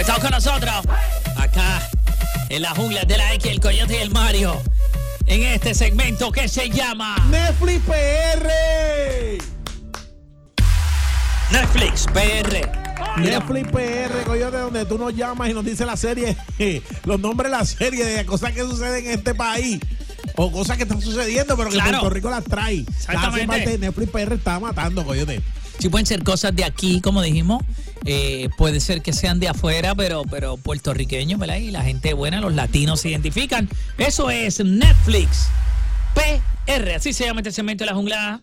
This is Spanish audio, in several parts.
Conectados con nosotros. Acá, en la jungla de la X, el Coyote y el Mario. En este segmento que se llama Netflix PR. Netflix PR. Netflix PR, coyote, donde tú nos llamas y nos dices la serie, los nombres de la serie, de cosas que suceden en este país. O cosas que están sucediendo, pero que Claro. Puerto Rico las trae. Exactamente. parte de Netflix PR está matando, coyote. Sí pueden ser cosas de aquí, como dijimos. Eh, puede ser que sean de afuera, pero, pero puertorriqueños, ¿verdad? Y la gente buena, los latinos se identifican. Eso es Netflix PR. Así se llama este segmento de la jungla.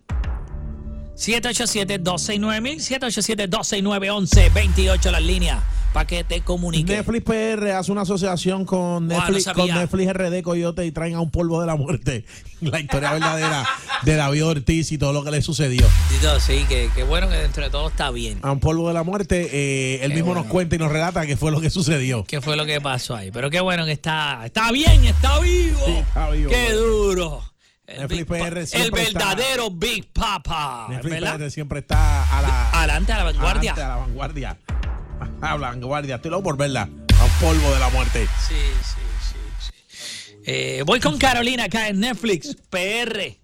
787-269-1000, 787-269-1128 las líneas para que te comunique. Netflix PR hace una asociación con Wow, Netflix, no con. Netflix RD Coyote y traen a un polvo de la muerte. La historia verdadera de David Ortiz y todo lo que le sucedió. Sí, que, que bueno que dentro de todo está bien. A un polvo de la muerte, eh, él Qué mismo bueno. nos cuenta y nos relata qué fue lo que sucedió. ¿Qué fue lo que pasó ahí? Pero qué bueno que está, está bien, está vivo. Sí, está vivo. Qué duro. El, Netflix PR el siempre está- verdadero Big Papa. Netflix ¿verdad? PR siempre está a la, Adelante a la vanguardia. adelante, a la vanguardia. A la vanguardia. Estoy loco por verla. A un polvo de la muerte. Sí, sí, sí, sí. Eh, voy con Carolina acá en Netflix, PR.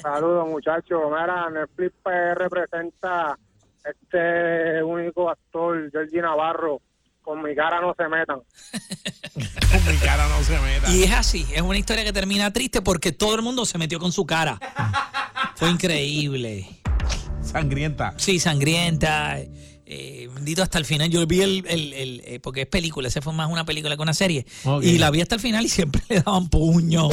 Saludos muchachos. Mira, Netflix PR presenta este único actor, Georgie Navarro, con mi cara no se metan. Con mi cara no se meta. Y es así, es una historia que termina triste porque todo el mundo se metió con su cara. Fue increíble. Sangrienta. Sí, sangrienta. Eh, bendito hasta el final. Yo vi el, el- el- eh, porque es película, ese fue más una película que una serie. Y la vi hasta el final y siempre le daban puño.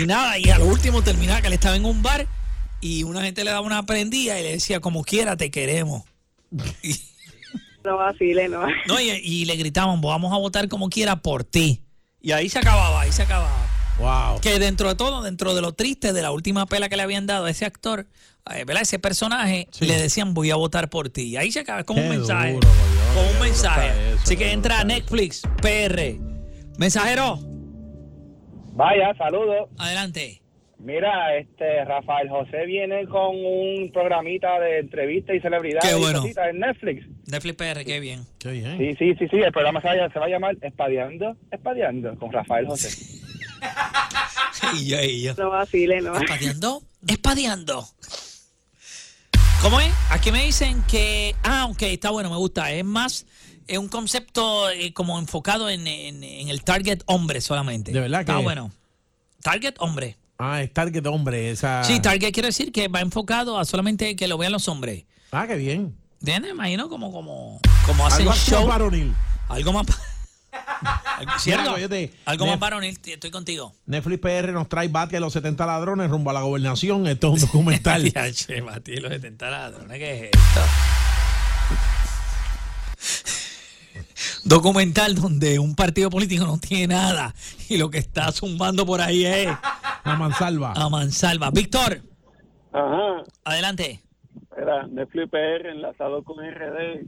Y nada, y a lo último terminaba que él estaba en un bar y una gente le daba una prendida y le decía, como quiera, te queremos. Y, No vacile, no. no, y, y le gritaban, vamos a votar como quiera por ti. Y ahí se acababa, ahí se acababa. Wow. Que dentro de todo, dentro de lo triste de la última pela que le habían dado a ese actor, eh, ¿verdad? Ese personaje, Sí. le decían voy a votar por ti. Y ahí se acaba, es como Qué un mensaje. duro, como un mensaje. eso, Así que entra a Netflix, PR. Mensajero, Vaya, saludos. adelante. Mira, este Rafael José viene con un programita de entrevistas y celebridades Qué bueno. en Netflix. Netflix PR, qué bien. Qué bien. Sí, sí, sí, sí, el programa se va, a- se va a llamar Espadeando, Espadeando, con Rafael José. Y yo, y yo. No vacile, no. Espadeando, espadeando. ¿Cómo es? Aquí me dicen que. Ah, ok, está bueno, me gusta. Es más, es un concepto eh, como enfocado en, en- en el target hombre solamente. ¿De verdad Está que- bueno. Target hombre. Ah, es Target hombre. Esa... Sí, target quiere decir que va enfocado a solamente que lo vean los hombres. Ah, qué bien. ¿Entiendes? Imagino como, como, como hacen Algo show. más varonil. Algo más. Algo- ¿Cierto? Algo más varonil, estoy contigo. Netflix PR nos trae Bati a los 70 ladrones rumbo a la gobernación. Esto es un documental. Che, Mati, los 70 ladrones, ¿qué es esto? Documental donde un partido político no tiene nada y lo que está zumbando por ahí es La mansalva. a mansalva. Víctor, Ajá, adelante. era Netflix PR enlazado con RD.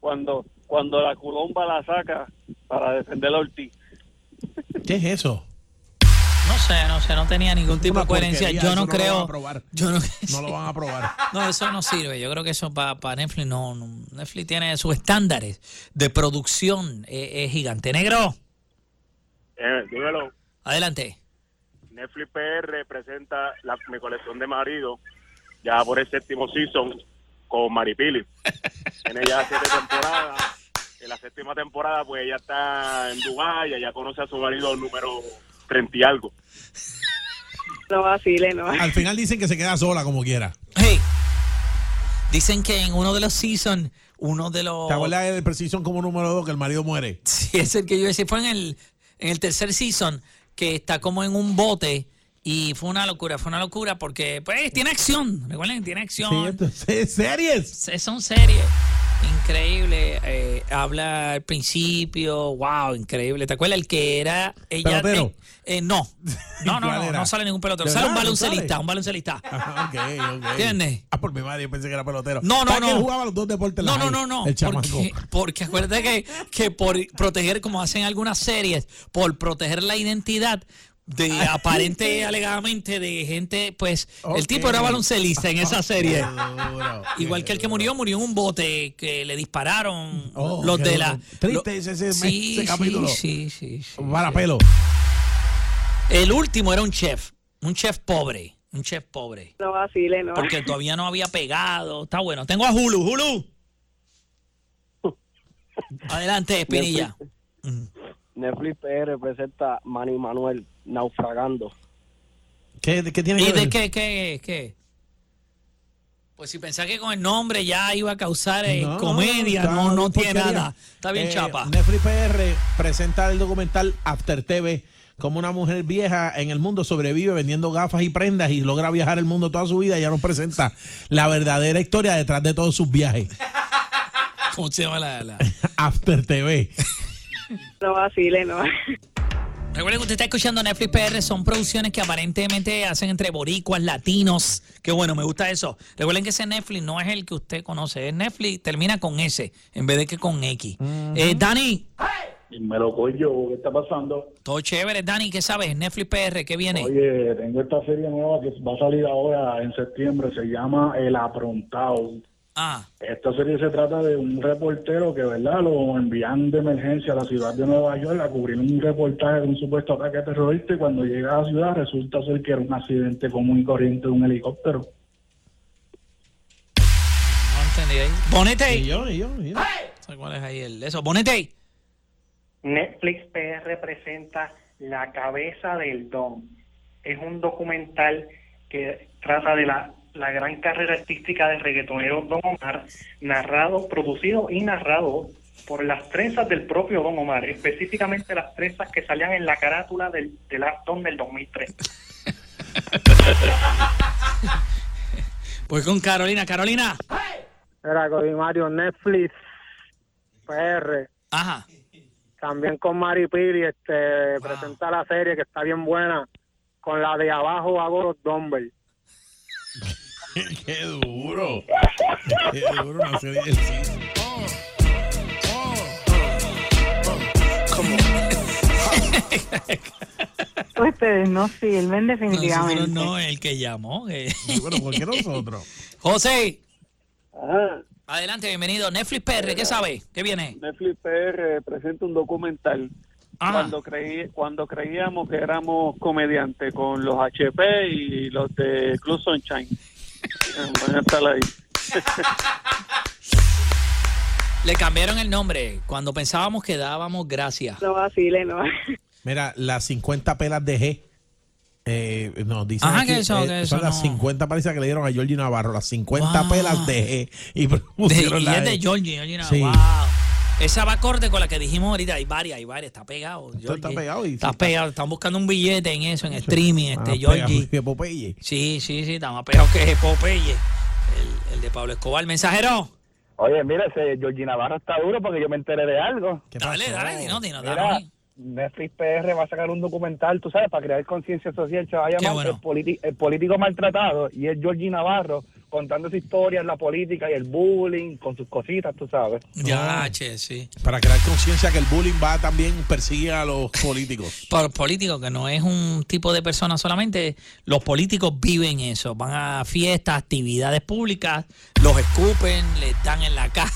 Cuando, cuando la culomba la saca para defender a Ortiz. ¿Qué es eso? No sé, no sé, no tenía ningún tipo Una de coherencia. Yo no no lo creo. van a probar. Yo no, No lo van a probar. No, eso no sirve. Yo creo que eso para Netflix no, no. Netflix tiene sus estándares de producción. eh, Es, gigante. Negro, Eh, dímelo. adelante. Netflix PR presenta la, mi colección de marido ya por el séptimo season con Maripili. Tiene ya siete temporadas. En la séptima temporada, pues ella está en Dubái, ella conoce a su marido número 30 y algo. No vacile, no. Al final dicen que se queda sola como quiera. Hey, dicen que en uno de los seasons, uno de los. ¿Te acuerdas del Precision como número 2 que el marido muere? Sí, es el que yo decía. Fue en el, en el tercer season que está como en un bote y fue una locura. Fue una locura porque, pues, tiene acción. Recuerden, tiene acción. Sí, esto es series. Se- Son series. Increíble. eh, habla al principio. Wow, increíble. ¿Te acuerdas el que era ella? ¿Pelotero? eh, eh, no. No, no, ¿Cuál no. No sale ningún pelotero. ¿De Sale un baloncelista. Un baloncelista. Ajá, ok, ok. ¿Entiendes? Ah, por mi madre, yo pensé que era pelotero. No, no, ¿Sabes que no. él jugaba los dos deportes No, no, no, no. El. Porque, porque acuérdate que, que por proteger, como hacen algunas series, por proteger la identidad, de aparente alegadamente de gente, pues el tipo era baloncelista en esa serie. Duro, Igual que el que murió, murió en un bote que le dispararon Oh, los de la... Triste lo- ese- ese- sí, ese capítulo. Sí, sí, sí. Para pelo. El último era un chef, un chef pobre, un chef pobre. No vacile, no Porque todavía no había pegado. Está bueno. Tengo a Hulu. Hulu. Adelante, Espinilla. Netflix PR presenta Manny Manuel naufragando. ¿Qué, qué tiene ¿Y que de ver? qué, qué, qué? Pues si pensaba que con el nombre ya iba a causar eh, No, comedia, no, no tiene nada. Está bien Eh, chapa. Netflix PR presenta el documental After TV como una mujer vieja en el mundo sobrevive vendiendo gafas y prendas y logra viajar el mundo toda su vida y ya nos presenta la verdadera historia detrás de todos sus viajes. ¿Cómo se llama la, la? After TV. No vacile, no Recuerden que usted está escuchando Netflix PR, son producciones que aparentemente hacen entre boricuas, latinos. Qué bueno, me gusta eso. Recuerden que ese Netflix no es el que usted conoce, es Netflix, termina con S en vez de que con X. Eh, Dani, Me lo coño, ¿qué está pasando? todo chévere. Dani, ¿qué sabes? Netflix PR, ¿qué viene? Oye, tengo esta serie nueva que va a salir ahora en septiembre, se llama El Aprontado. Ah, Esta serie se trata de un reportero que, ¿verdad?, lo envían de emergencia a la ciudad de Nueva York a cubrir un reportaje de un supuesto ataque terrorista y cuando llega a la ciudad resulta ser que era un accidente común y corriente de un helicóptero. no entendí ahí. Bonete. Y yo, y yo, y yo. ¿Sabes ¿Cuál es ahí el eso? Bonete. Netflix PR presenta La cabeza del Don. Es un documental que trata de la, la gran carrera artística del reggaetonero Don Omar, narrado, producido y narrado por las trenzas del propio Don Omar, específicamente las trenzas que salían en la carátula del, del Don del 2003. Pues con Carolina. Carolina. Era Cody Mario Netflix PR. Ajá. También con Mari Pili este, presenta la serie que está bien buena. Con la de abajo hago los dumbbells. Qué duro. Qué duro serie de cine. Ustedes no sirven definitivamente. Nosotros no, el que llamó. eh. Bueno, ¿por qué nosotros? José. Ah, Adelante, bienvenido. Netflix PR, ¿qué sabe? ¿Qué viene? Netflix PR presenta un documental. Ajá. Cuando, creí, cuando creíamos que éramos comediantes con los HP y los de Club Sunshine. Van a estar ahí. Le cambiaron el nombre cuando pensábamos que dábamos gracias. No vacile, no Mira, las 50 pelas de G. Eh, no, dicen Ajá, aquí, que eso, eh, que son las no. 50 palizas que le dieron a Georgie Navarro, las 50 Wow. pelas de G. Y De, y la es de. Georgie, Georgie Navarro. Sí. Wow. Esa va acorde con la que dijimos ahorita. Hay varias, hay varias. Está pegado. Está pegado y- Está sí, pegado. Están buscando un billete en eso, en streaming, este Georgie. Popeye. Sí, sí, sí. Está más pegado que Popeye. El, el de Pablo Escobar. Mensajero. Oye, mira, ese Georgie Navarro está duro porque yo me enteré de algo. ¿Qué Dale, pasó? dale, dinos, Mira, dale. Netflix PR va a sacar un documental, tú sabes, para crear conciencia social. Se va a llamar bueno. el, politi- el político maltratado y es Georgie Navarro contando su historia en la política y el bullying con sus cositas, tú sabes. Ya, che, sí. Para crear conciencia que el bullying va también persigue a los políticos. Por político, que no es un tipo de persona solamente, los políticos viven eso, van a fiestas, actividades públicas, los escupen, les dan en la cara.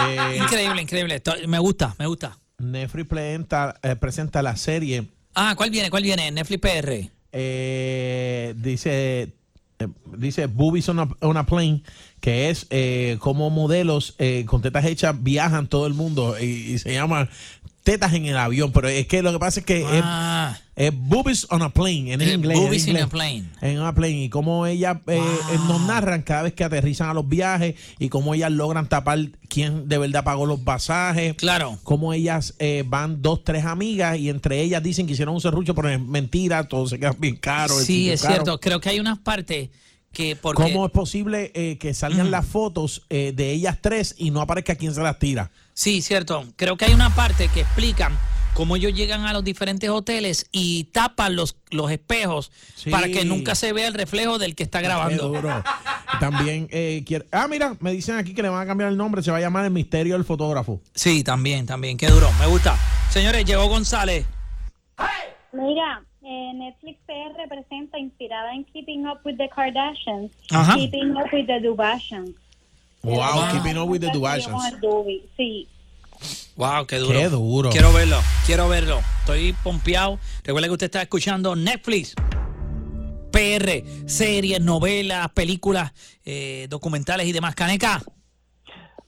Eh, Increíble, increíble. Esto- me gusta, me gusta. Netflix presenta, eh, presenta la serie. Ah, ¿cuál viene? ¿Cuál viene? Netflix PR. eh, dice dice Boobies on a, on a Plane, que es eh, como modelos eh, con tetas hechas viajan todo el mundo y, y se llama Tetas en el avión. Pero es que lo que pasa es que es- Ah, es, Boobies on a Plane en Eh, inglés. en Boobies in inglés. a Plane. En una plane. Y cómo ellas eh, Wow. eh, nos narran cada vez que aterrizan a los viajes y cómo ellas logran tapar quién de verdad pagó los pasajes. claro. Cómo ellas eh, van dos, tres amigas y entre ellas dicen que hicieron un serrucho, pero es mentira, todo se queda bien caro. Sí, es caro. cierto. Creo que hay unas partes que porque ¿Cómo es posible eh, que salgan las fotos eh, de ellas tres y no aparezca quién se las tira? Sí, cierto. Creo que hay una parte que explican cómo ellos llegan a los diferentes hoteles y tapan los, los espejos Sí. para que nunca se vea el reflejo del que está Qué grabando. duro. También eh, quiere- Ah, mira, me dicen aquí que le van a cambiar el nombre, se va a llamar El Misterio del Fotógrafo. Sí, también, también. Qué duro. Me gusta. Señores, llegó González. Mira, eh, Netflix PR presenta inspirada en Keeping Up with the Kardashians, Ajá. Keeping Up with the Dubashans. Wow, keeping up with the Dubi, Sí. Wow, qué duro. Qué duro. Quiero verlo, quiero verlo. Estoy pompeado. Recuerda que usted está escuchando Netflix. PR, series, novelas, películas, eh, documentales y demás. Caneca.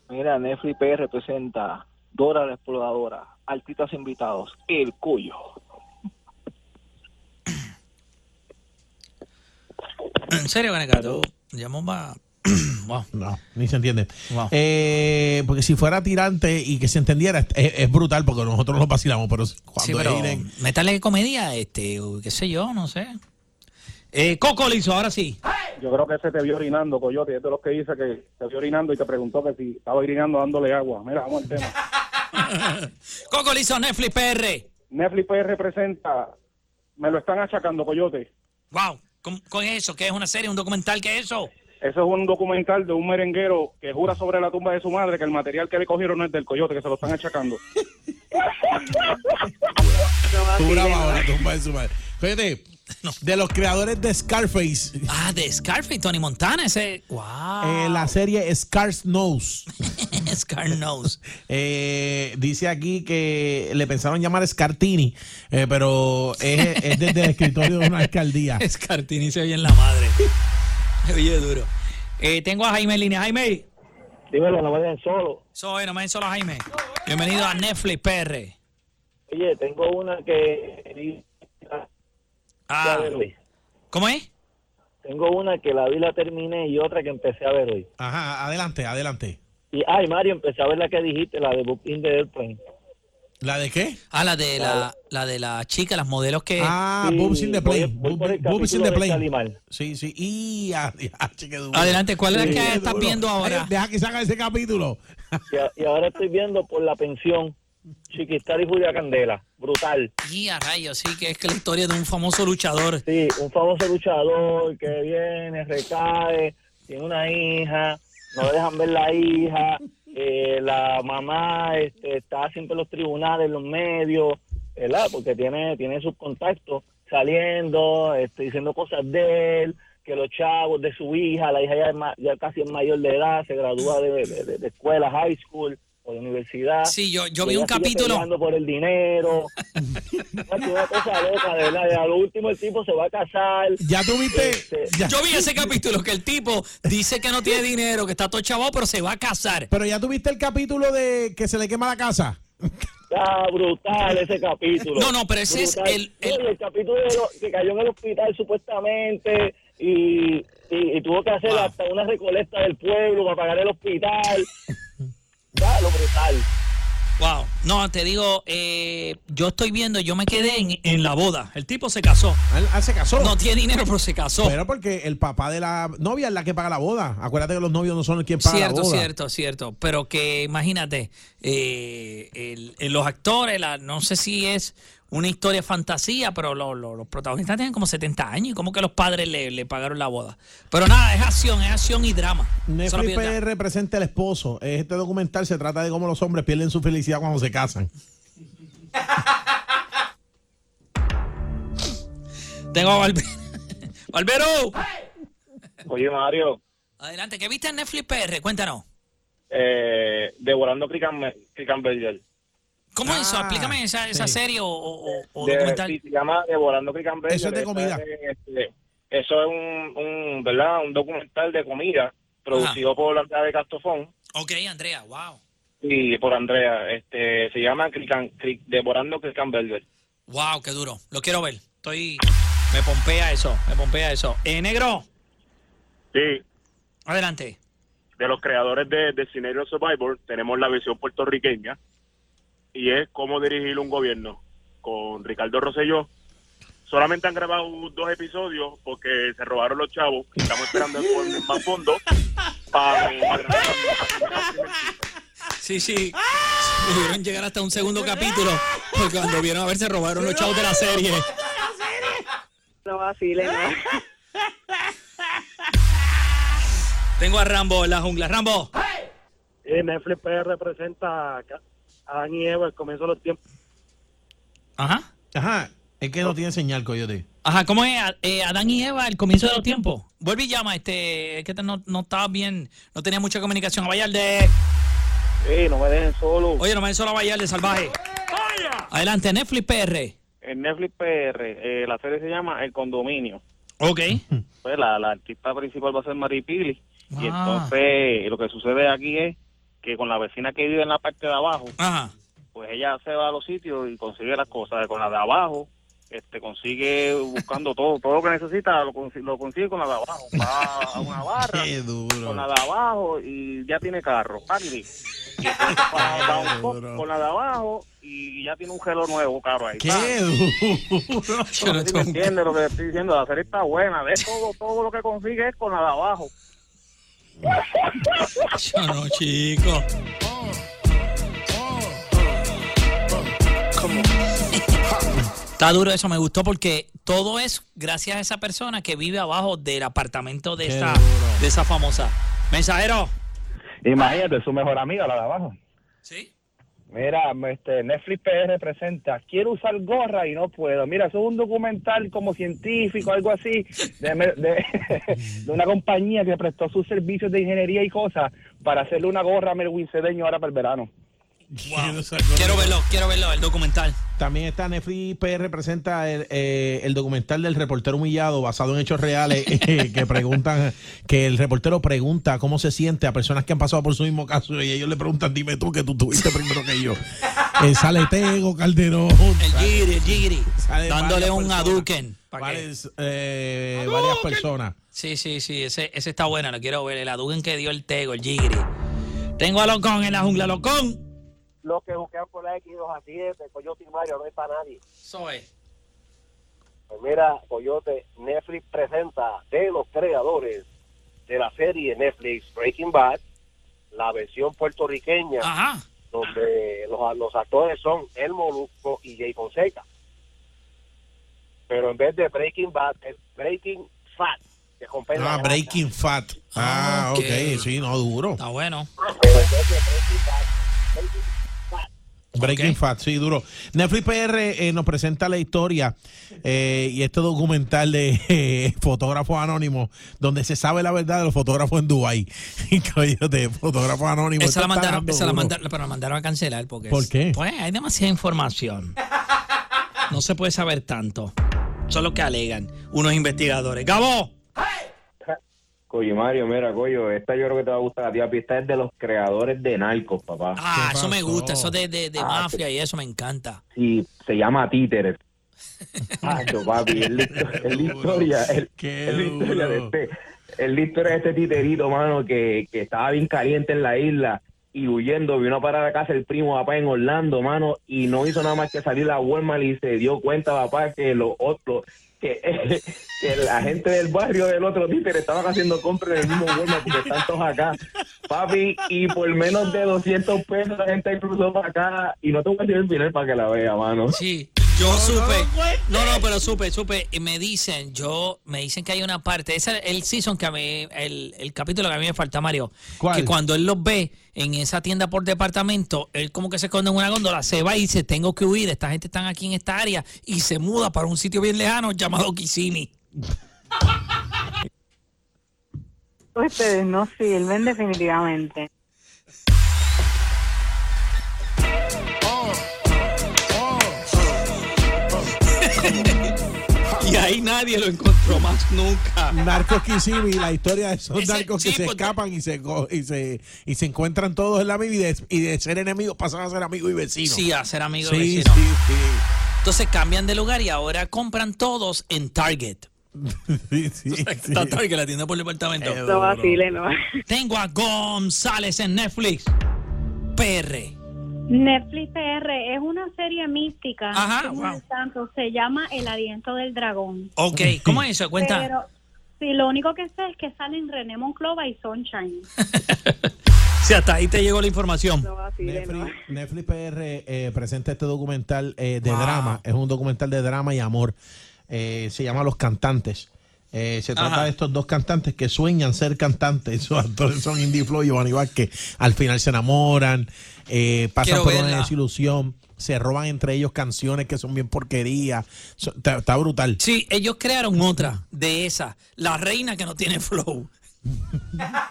Mira, Netflix PR presenta Dora la Exploradora, artistas invitados, El Cuyo. En serio, Caneca, tú llamó para. Wow. No, ni se entiende. Wow. Eh, porque si fuera tirante y que se entendiera, es, es brutal porque nosotros nos vacilamos, pero cuando Sí, es pero Irene- métale comedia, este, o qué sé yo, no sé. Eh, Coco Lizo, ahora sí. Yo creo que ese te vio orinando, Coyote. Es de los que dice que te vio orinando y te preguntó que si estaba orinando dándole agua. Mira, vamos al tema. Coco Lizo, Netflix PR. Netflix PR presenta. Me lo están achacando, Coyote. Wow, ¿con, con eso? ¿Qué es una serie, un documental? ¿Qué es eso? Eso es un documental de un merenguero que jura sobre la tumba de su madre que el material que le cogieron no es del Coyote, que se lo están achacando. Tú grabas ahora, tumba de su madre. Fíjate, de los creadores de Scarface, Ah, de Scarface, Tony Montana, ese. Wow. eh, la serie Scars Nose. Scar Nose. Eh, dice aquí que le pensaron llamar Scartini, eh, pero es, es desde el escritorio de una alcaldía. Scartini se oye en la madre. Oye duro. Eh, tengo a Jaime en línea. Jaime. Dímelo, no vayan solo. Soy, no me den solo Jaime. Bienvenido a Netflix PR. Oye, tengo una que... Ah. ¿Cómo es? Tengo una que la vi, la terminé y otra que empecé a ver hoy. Ajá, adelante, adelante. Y, ay, Mario, empecé a ver la que dijiste, la de Book in the Airplane. ¿La de qué? Ah, la de la, la de la chica, las modelos que. Ah, Sí, Boobs in the Plane. voy por el Boob- Boobs in the de Plane. Sí, sí. Y, ah, ah. Adelante, ¿cuál es la que estás viendo ahora? Ay, Deja que salga ese capítulo. Y ahora estoy viendo por la pensión Chiquistar y Julia Candela. Brutal. Y a rayos, sí, que es que la historia de un famoso luchador. Sí, un famoso luchador que viene, recae, tiene una hija, no le dejan ver la hija, eh, la mamá este, está siempre en los tribunales, los medios, ¿verdad? Porque tiene, tiene sus contactos saliendo, este, diciendo cosas de él, que los chavos de su hija, la hija ya, es casi es mayor de edad, se gradúa de- de- de escuela, high school o de universidad. Sí, yo, yo vi un capítulo. por el dinero. Una cosa loca, de verdad. Y a lo último el tipo se va a casar. Ya tuviste. Este, ya- Yo vi ese capítulo que el tipo dice que no tiene dinero, que está todo chavo, pero se va a casar. Pero ya tuviste el capítulo de que se le quema la casa. Está brutal ese capítulo. No, no, pero ese es el- No, el- capítulo de lo- que cayó en el hospital supuestamente y, y, y tuvo que hacer Wow. hasta una recolecta del pueblo para pagar el hospital. Lo brutal. Wow. No, te digo, eh, yo estoy viendo, yo me quedé en, en la boda. El tipo se casó. Él, él se casó. No tiene dinero, pero se casó. Pero porque el papá de la novia es la que paga la boda. Acuérdate que los novios no son quien paga Cierto, la boda. cierto, cierto. Pero que imagínate, eh, el- el- los actores, la- no sé si es una historia fantasía, pero lo- lo- los protagonistas tienen como 70 años y como que los padres le, le pagaron la boda. Pero nada, es acción, es acción y drama. Netflix. PR presenta el esposo. Este documental se trata de cómo los hombres pierden su felicidad cuando se casan. Tengo a Barbero. Barbero. Oye, Mario, Adelante, ¿qué viste en Netflix PR? Cuéntanos. eh, devorando Cricanberger. ¿Cómo es eso? Ah, Explícame esa, esa sí. serie o, o- o De- documental. sí, se llama Devorando Cricanberger. Eso es de comida. Este, eso es un, un, ¿verdad? un documental de comida producido por Andrea de Castofón Ok, Andrea, wow. y por Andrea. Este, se llama Crican, Cri- Devorando. Wow, qué duro. Lo quiero ver. Estoy. Me pompea eso, me pompea eso. Eh, negro, Sí, adelante. de los creadores de, de Scenario Survivor tenemos la versión puertorriqueña y es cómo dirigir un gobierno con Ricardo Rosselló. Solamente han grabado dos episodios porque se robaron los chavos y estamos esperando el más fondo para. Sí, sí. Pudieron llegar hasta un segundo capítulo porque cuando vieron a ver se robaron los chavos de la serie. No vacile, no. Tengo a Rambo en la jungla. Rambo. Y Netflix PR presenta a Adán y Eva, el comienzo de los tiempos. Ajá. Ajá. Es que no tiene señal, coyote. Ajá, ¿cómo es? Eh, Adán y Eva, el comienzo de los tiempos. Vuelve y llama, este, es que te- no, no estaba bien, no tenía mucha comunicación. A Vallarde. Sí, no me dejen solo. Oye, no me solo a Vallarde, salvaje. Adelante, Netflix PR. En Netflix PR, eh, la serie se llama El Condominio. Ok. Pues la, la artista principal va a ser Mari Pili. Y Ah. entonces lo que sucede aquí es que con la vecina que vive en la parte de abajo, Ajá. pues ella se va a los sitios y consigue las cosas. Con la de abajo, este consigue buscando todo, todo lo que necesita, lo, consi- lo consigue con la de abajo. Va a una barra Qué duro. con la de abajo y ya tiene carro. Taxi. Y un pop con la de abajo y ya tiene un gelo nuevo, caro ahí. Qué duro. Yo no ¿Sí tengo- me entiendes lo que estoy diciendo? La serie está buena. De todo, todo lo que consigue es con la de abajo. Yo no, chico. Está duro eso, me gustó porque todo es gracias a esa persona que vive abajo del apartamento de Qué esa, duro. de esa famosa. Mensajero. Imagínate, su mejor amiga, la de abajo. ¿Sí? Mira, este, Netflix PR presenta, quiero usar gorra y no puedo. Mira, eso es un documental como científico, algo así, de, de, una compañía que prestó sus servicios de ingeniería y cosas para hacerle una gorra a Melwin Cedeño ahora para el verano. Quiero verlo, quiero verlo, el documental. También está Netflix PR presenta el, eh, el documental del reportero humillado basado en hechos reales eh, que preguntan que el reportero pregunta cómo se siente a personas que han pasado por su mismo caso y ellos le preguntan dime tú que tú tuviste primero que yo Eh, sale Tego Calderón El Giri, el Giri. Dándole un personas, Aduken. varias, eh, varias personas Sí, sí, sí, ese, ese está bueno, lo quiero ver. El Aduken que dio el Tego, el Giri. Tengo a Locón en la jungla, Locón. Los que buscan por la X2 a 7, Coyote y Mario, no es para nadie. Es. Pues mira, Coyote, Netflix presenta de los creadores de la serie Netflix Breaking Bad, la versión puertorriqueña, Ajá. donde los, los actores son El Molusco y Jay Fonseca. Pero en vez de Breaking Bad, es Breaking Fat. Que ah. Breaking Fat ah Ok. ok sí no duro Está bueno. Pero en vez de Breaking Bad, Breaking Fat. Breaking Ok. Fat, sí, duro. Netflix PR eh, nos presenta la historia eh, y este documental de eh, fotógrafos anónimos, donde se sabe la verdad de los fotógrafos en Dubái. de fotógrafos anónimos. Esa la mandaron, esa la mandaron, pero la mandaron a cancelar porque ¿Por qué? Pues hay demasiada información. No se puede saber tanto. Eso es lo que alegan unos investigadores. ¡Gabo! Coyo Mario, mira, Coyo, esta yo creo que te va a gustar a ti, papi. Esta es de los creadores de Narcos, papá. Ah, ¿Qué eso me gusta, eso de, de, de Ah, mafia y eso me encanta. Sí, se llama Títeres. Macho, papi, es la, histo- es la historia, es, Qué es la historia de este, es la historia de este titerito, mano, que, que estaba bien caliente en la isla y huyendo, vino a parar a casa el primo papá en Orlando, mano, y no hizo nada más que salir a Walmart y se dio cuenta, papá, que los otros, que, la gente del barrio del otro títere estaban haciendo compras en el mismo Walmart porque están todos acá, papi, y por menos de 200 pesos la gente cruzó para acá. Y no te voy a decir el final para que la vea, mano. Sí, yo supe. No, no, pero supe, supe. Y me dicen, yo, me dicen que hay una parte. Ese es el season que a mí, el, el capítulo que a mí me falta, Mario. ¿Cuál? Que cuando él los ve en esa tienda por departamento, él como que se esconde en una góndola, se va y dice, tengo que huir, esta gente están aquí en esta área, y se muda para un sitio bien lejano llamado Kissimmee. Ustedes no sirven definitivamente. Ahí nadie lo encontró más nunca. Narcos Kissimmee, la historia de esos Ese- narcos sí, que se escapan y se, y se y se encuentran todos en la vida y de, y de ser enemigos pasan a ser amigos y vecinos. Sí, a ser amigo sí, de sí, vecino. sí. Entonces cambian de lugar y ahora compran todos en Target. Sí, sí, Está sí. Target, la tienda por departamento. Eh, No vacile, no. Tengo a González en Netflix. PR. Netflix PR es una serie mística. Ajá, wow. un santo, se llama El aliento del dragón. Ok, ¿cómo es eso? Cuenta. Pero sí, lo único que sé es que salen René Monclova y Sunshine. Si hasta ahí te llegó la información. No. Netflix, Netflix PR eh, presenta este documental eh, de Wow. drama. Es un documental de drama y amor. Eh, se llama Los Cantantes. Eh, se Ajá. trata de estos dos cantantes que sueñan ser cantantes. Sus actores son Indie Flow y Giovanni Vázquez. Al final se enamoran, eh, pasan Quiero por una desilusión, se roban entre ellos canciones que son bien porquería. So- Está, está brutal. Sí, ellos crearon otra de esa, La Reina que no tiene flow.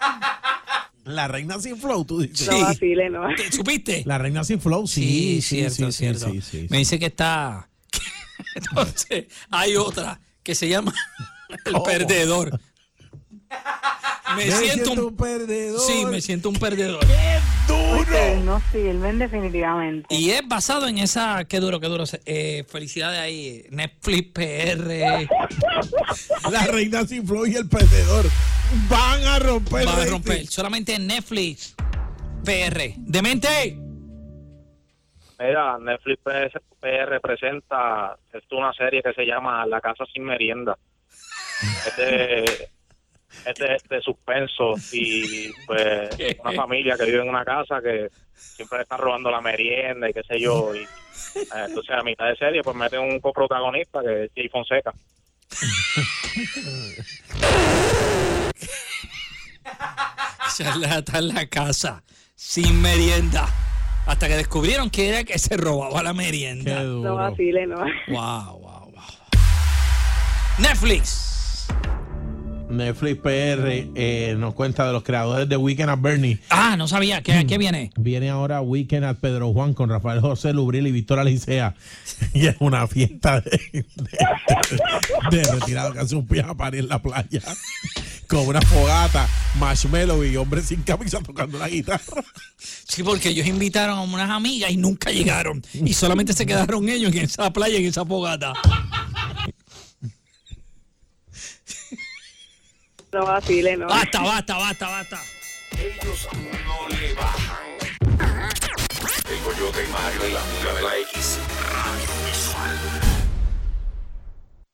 La reina sin flow, tú dices. No vacile, no. ¿Te- ¿Supiste? La reina sin flow, sí, sí, cierto, sí, sí, cierto. sí, sí, Me dice que está. Entonces, hay otra que se llama El ¿Cómo? Perdedor. Me, siento, un, un perdedor. Sí, me siento un perdedor. Ustedes no sirven definitivamente. Y es basado en esa. Qué duro, qué duro. Eh, felicidades ahí. Netflix PR. La reina sin flow y el perdedor van a romper. Va a rating. romper. Solamente en Netflix PR. Demente. Mira, Netflix PR presenta es una serie que se llama La Casa Sin Merienda. Es de, es de, de suspenso y pues una familia que vive en una casa que siempre le están robando la merienda y qué sé yo. Y, eh, entonces a mitad de serie pues meten un coprotagonista que es Jay Fonseca. Está en la casa. Sin merienda. Hasta que descubrieron que era que se robaba la merienda. Qué No vacile, no. Wow, wow, wow. Netflix. Netflix PR eh, nos cuenta de los creadores de Weekend at Bernie. Ah, no sabía. ¿Qué, qué viene? Viene ahora Weekend at Pedro Juan con Rafael José Lubril y Víctor Alicea. Y es una fiesta de, de, de retirado que hace un party en la playa. Con una fogata, marshmallow y hombres sin camisa tocando la guitarra. Sí, porque ellos invitaron a unas amigas y nunca llegaron. Y solamente se quedaron ellos en esa playa, en esa fogata. No vacile, no. Basta, basta, basta, basta. Ellos no le bajan. El Coyote y Mario en la Mula de la X.